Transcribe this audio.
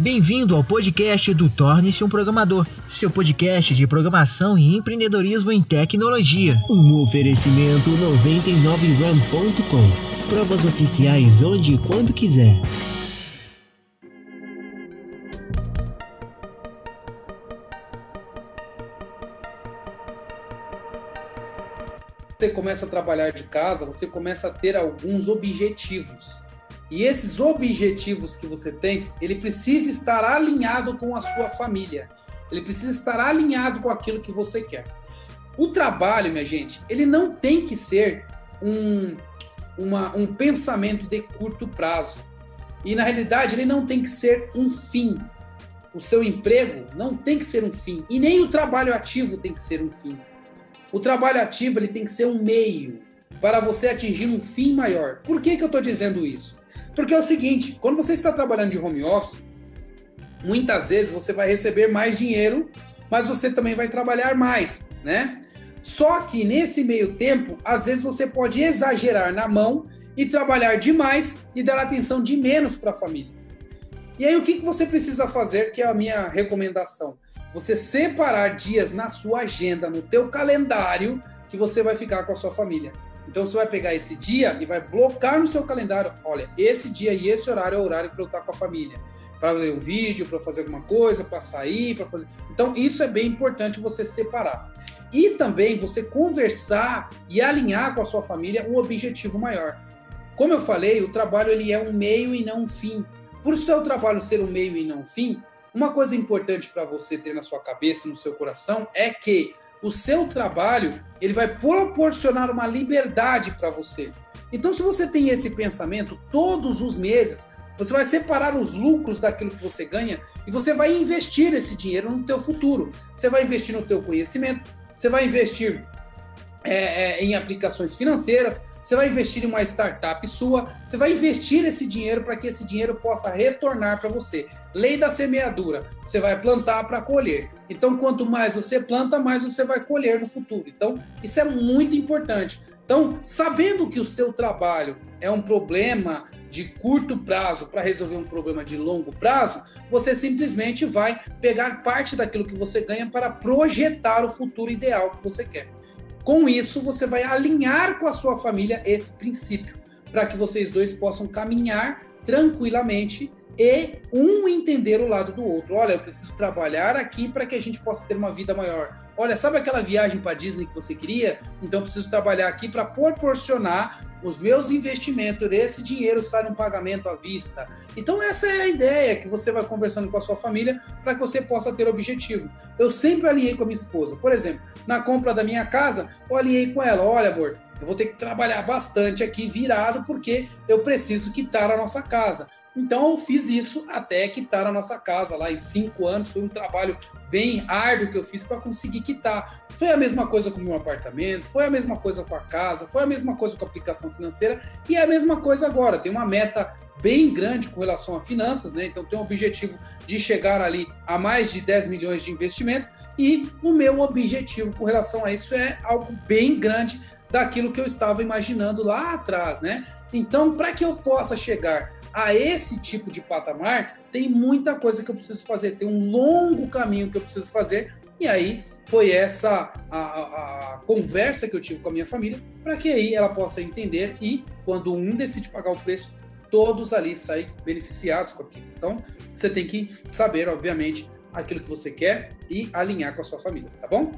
Bem-vindo ao podcast do Torne-se um Programador, seu podcast de programação e empreendedorismo em tecnologia. Um oferecimento 99ram.com. Provas oficiais onde e quando quiser. Você começa a trabalhar de casa, você começa a ter alguns objetivos. E esses objetivos que você tem, ele precisa estar alinhado com a sua família. Ele precisa estar alinhado com aquilo que você quer. O trabalho, minha gente, ele não tem que ser um, uma, um pensamento de curto prazo. E na realidade, ele não tem que ser um fim. O seu emprego não tem que ser um fim. E nem o trabalho ativo tem que ser um fim. O trabalho ativo ele tem que ser um meio para você atingir um fim maior. Por que, que eu estou dizendo isso? Porque é o seguinte, quando você está trabalhando de home office, muitas vezes você vai receber mais dinheiro, mas você também vai trabalhar mais, né? Só que nesse meio tempo, às vezes você pode exagerar na mão e trabalhar demais e dar atenção de menos para a família. E aí o que, que você precisa fazer, que é a minha recomendação? Você separar dias na sua agenda, no teu calendário, que você vai ficar com a sua família. Então você vai pegar esse dia e vai blocar no seu calendário. Olha, esse dia e esse horário é o horário para eu estar com a família. Para ler um vídeo, para fazer alguma coisa, para sair, para fazer. Então isso é bem importante você separar. E também você conversar e alinhar com a sua família um objetivo maior. Como eu falei, o trabalho ele é um meio e não um fim. Por o seu trabalho ser um meio e não um fim, uma coisa importante para você ter na sua cabeça, no seu coração, é que o seu trabalho ele vai proporcionar uma liberdade para você. Então, se você tem esse pensamento, todos os meses você vai separar os lucros daquilo que você ganha e você vai investir esse dinheiro no teu futuro. Você vai investir no teu conhecimento, você vai investir é, é, em aplicações financeiras, você vai investir em uma startup sua, você vai investir esse dinheiro para que esse dinheiro possa retornar para você. Lei da semeadura, você vai plantar para colher. Então, quanto mais você planta, mais você vai colher no futuro. Então, isso é muito importante. Então, sabendo que o seu trabalho é um problema de curto prazo para resolver um problema de longo prazo, você simplesmente vai pegar parte daquilo que você ganha para projetar o futuro ideal que você quer. Com isso, você vai alinhar com a sua família esse princípio, para que vocês dois possam caminhar tranquilamente e um entender o lado do outro. Olha, eu preciso trabalhar aqui para que a gente possa ter uma vida maior. Olha, sabe aquela viagem para Disney que você queria? Então preciso trabalhar aqui para proporcionar os meus investimentos, esse dinheiro sai um pagamento à vista. Então essa é a ideia que você vai conversando com a sua família para que você possa ter objetivo. Eu sempre alinhei com a minha esposa. Por exemplo, na compra da minha casa, eu alinhei com ela, olha, amor, eu vou ter que trabalhar bastante aqui virado porque eu preciso quitar a nossa casa. Então eu fiz isso até quitar a nossa casa lá em cinco anos. Foi um trabalho bem árduo que eu fiz para conseguir quitar. Foi a mesma coisa com o meu apartamento, foi a mesma coisa com a casa, foi a mesma coisa com a aplicação financeira e é a mesma coisa agora. Tem uma meta bem grande com relação a finanças, né? Então tem um objetivo de chegar ali a mais de 10 milhões de investimento e o meu objetivo com relação a isso é algo bem grande daquilo que eu estava imaginando lá atrás, né? Então, para que eu possa chegar a esse tipo de patamar, tem muita coisa que eu preciso fazer, tem um longo caminho que eu preciso fazer, e aí foi essa a, a, a conversa que eu tive com a minha família, para que aí ela possa entender e quando um decide pagar o preço, todos ali saem beneficiados com aquilo. Então, você tem que saber, obviamente, aquilo que você quer e alinhar com a sua família, tá bom?